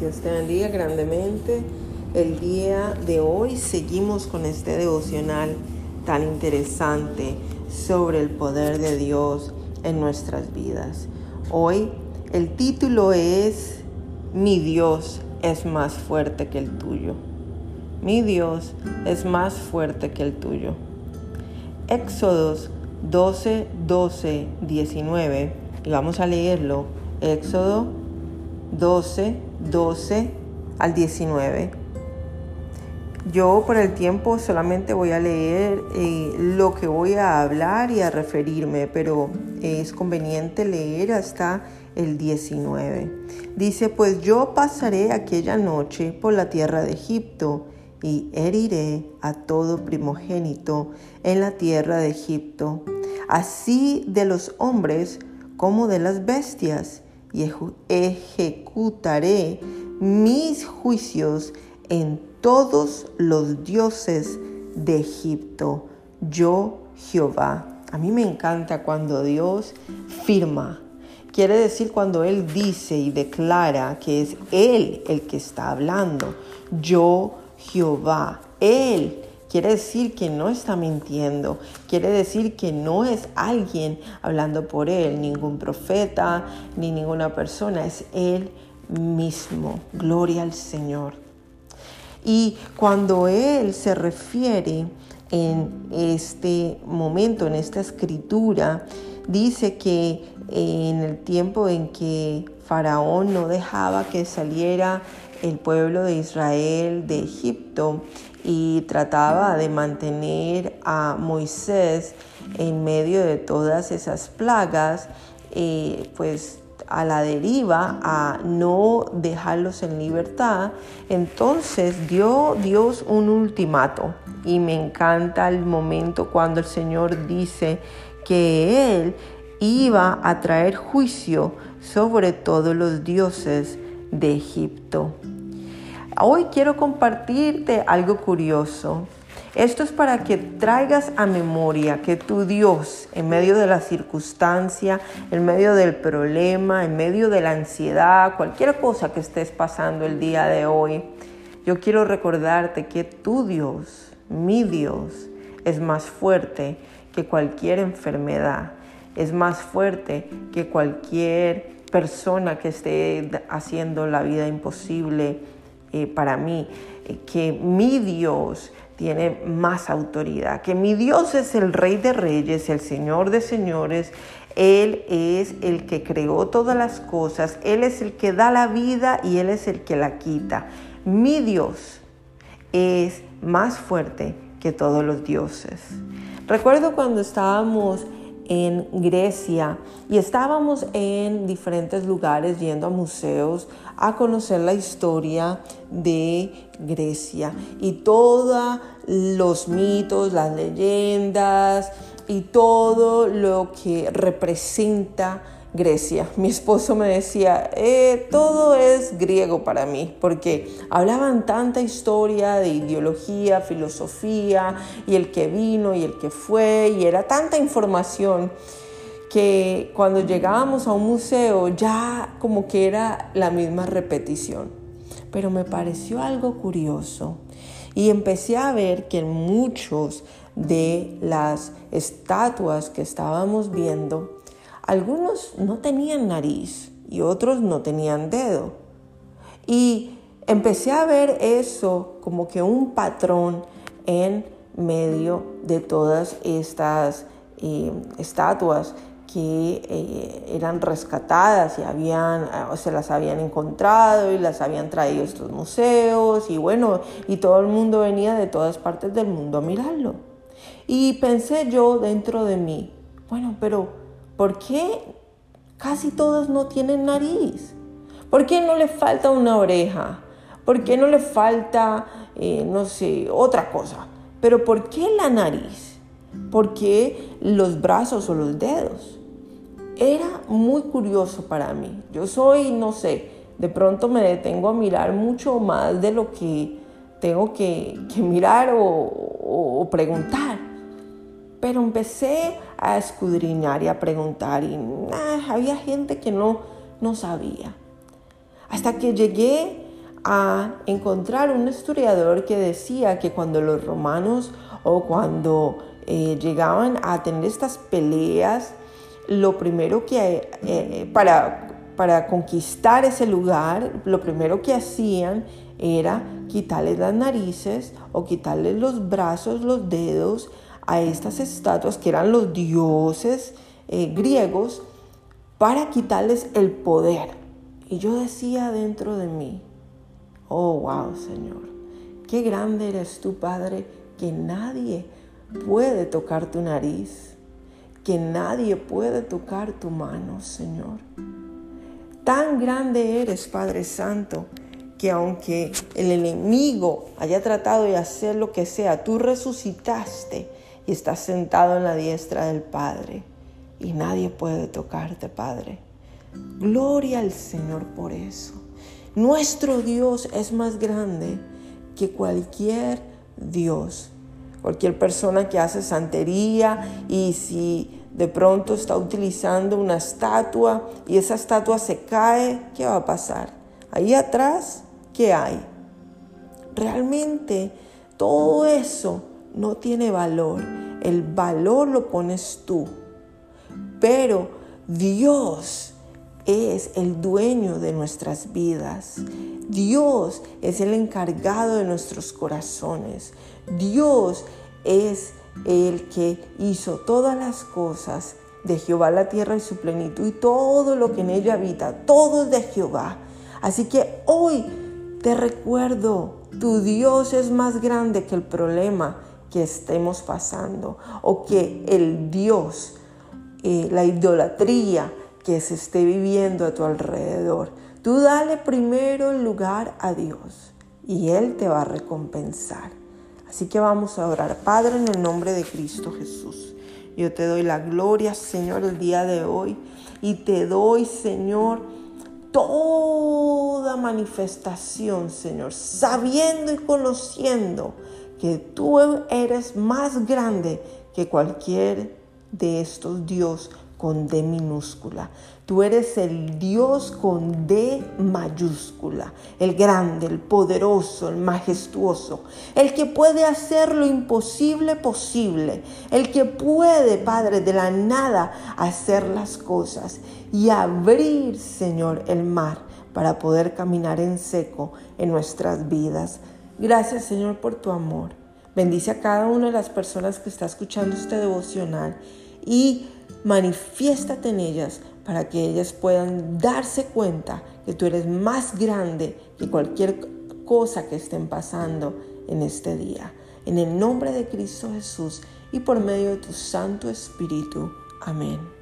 Dios te bendiga grandemente. El día de hoy seguimos con este devocional tan interesante sobre el poder de Dios en nuestras vidas. Hoy el título es Mi Dios es más fuerte que el tuyo. Mi Dios es más fuerte que el tuyo. Éxodos 12, 12, 19. Y vamos a leerlo. Éxodo 12, 12 al 19. Yo por el tiempo solamente voy a leer eh, lo que voy a hablar y a referirme, pero es conveniente leer hasta el 19. Dice, pues yo pasaré aquella noche por la tierra de Egipto y heriré a todo primogénito en la tierra de Egipto, así de los hombres como de las bestias y ejecutaré mis juicios en todos los dioses de Egipto. Yo, Jehová. A mí me encanta cuando Dios firma. Quiere decir cuando Él dice y declara que es Él el que está hablando. Yo, Jehová. Él Quiere decir que no está mintiendo, quiere decir que no es alguien hablando por él, ningún profeta ni ninguna persona, es él mismo. Gloria al Señor. Y cuando él se refiere en este momento, en esta escritura, dice que en el tiempo en que Faraón no dejaba que saliera el pueblo de Israel de Egipto, y trataba de mantener a Moisés en medio de todas esas plagas, eh, pues a la deriva, a no dejarlos en libertad, entonces dio Dios un ultimato. Y me encanta el momento cuando el Señor dice que Él iba a traer juicio sobre todos los dioses de Egipto. Hoy quiero compartirte algo curioso. Esto es para que traigas a memoria que tu Dios, en medio de la circunstancia, en medio del problema, en medio de la ansiedad, cualquier cosa que estés pasando el día de hoy, yo quiero recordarte que tu Dios, mi Dios, es más fuerte que cualquier enfermedad, es más fuerte que cualquier persona que esté haciendo la vida imposible eh, para mí eh, que mi Dios tiene más autoridad, que mi Dios es el Rey de Reyes, el Señor de Señores, Él es el que creó todas las cosas, Él es el que da la vida y Él es el que la quita. Mi Dios es más fuerte que todos los dioses. Recuerdo cuando estábamos en Grecia y estábamos en diferentes lugares yendo a museos a conocer la historia de Grecia y todos los mitos, las leyendas y todo lo que representa Grecia. Mi esposo me decía, eh, todo es griego para mí, porque hablaban tanta historia de ideología, filosofía, y el que vino y el que fue, y era tanta información que cuando llegábamos a un museo ya como que era la misma repetición. Pero me pareció algo curioso y empecé a ver que en muchos de las estatuas que estábamos viendo, algunos no tenían nariz y otros no tenían dedo. Y empecé a ver eso como que un patrón en medio de todas estas eh, estatuas que eh, eran rescatadas y habían, eh, se las habían encontrado y las habían traído a estos museos y bueno, y todo el mundo venía de todas partes del mundo a mirarlo. Y pensé yo dentro de mí, bueno, pero ¿Por qué casi todos no tienen nariz? ¿Por qué no le falta una oreja? ¿Por qué no le falta, eh, no sé, otra cosa? Pero ¿por qué la nariz? ¿Por qué los brazos o los dedos? Era muy curioso para mí. Yo soy, no sé, de pronto me detengo a mirar mucho más de lo que tengo que, mirar o preguntar. Pero empecé a escudriñar y a preguntar y había gente que no, no sabía. Hasta que llegué a encontrar un historiador que decía que cuando los romanos o cuando eh, llegaban a tener estas peleas, lo primero que eh, para, para conquistar ese lugar, lo primero que hacían era quitarles las narices o quitarles los brazos, los dedos a estas estatuas que eran los dioses eh, griegos para quitarles el poder. Y yo decía dentro de mí, oh, wow, Señor, qué grande eres tú, Padre, que nadie puede tocar tu nariz, que nadie puede tocar tu mano, Señor. Tan grande eres, Padre Santo, que aunque el enemigo haya tratado de hacer lo que sea, tú resucitaste y estás sentado en la diestra del Padre y nadie puede tocarte, Padre. Gloria al Señor por eso. Nuestro Dios es más grande que cualquier Dios. Cualquier persona que hace santería y si de pronto está utilizando una estatua y esa estatua se cae, ¿qué va a pasar? Ahí atrás ¿qué hay? Realmente todo eso no tiene valor. El valor lo pones tú. Pero Dios es el dueño de nuestras vidas. Dios es el encargado de nuestros corazones. Dios es el que hizo todas las cosas de Jehová la tierra y su plenitud y todo lo que en ella habita. Todo es de Jehová. Así que hoy te recuerdo, tu Dios es más grande que el problema que estemos pasando o que el Dios, eh, la idolatría que se esté viviendo a tu alrededor. Tú dale primero el lugar a Dios y Él te va a recompensar. Así que vamos a orar. Padre, en el nombre de Cristo Jesús, yo te doy la gloria, Señor, el día de hoy y te doy, Señor, toda manifestación, Señor, sabiendo y conociendo que tú eres más grande que cualquier de estos dios con D minúscula. Tú eres el Dios con D mayúscula, el grande, el poderoso, el majestuoso, el que puede hacer lo imposible posible, el que puede, Padre, de la nada hacer las cosas y abrir, Señor, el mar para poder caminar en seco en nuestras vidas. Gracias, Señor, por tu amor. Bendice a cada una de las personas que está escuchando este devocional y manifiéstate en ellas para que ellas puedan darse cuenta que tú eres más grande que cualquier cosa que estén pasando en este día. En el nombre de Cristo Jesús y por medio de tu Santo Espíritu. Amén.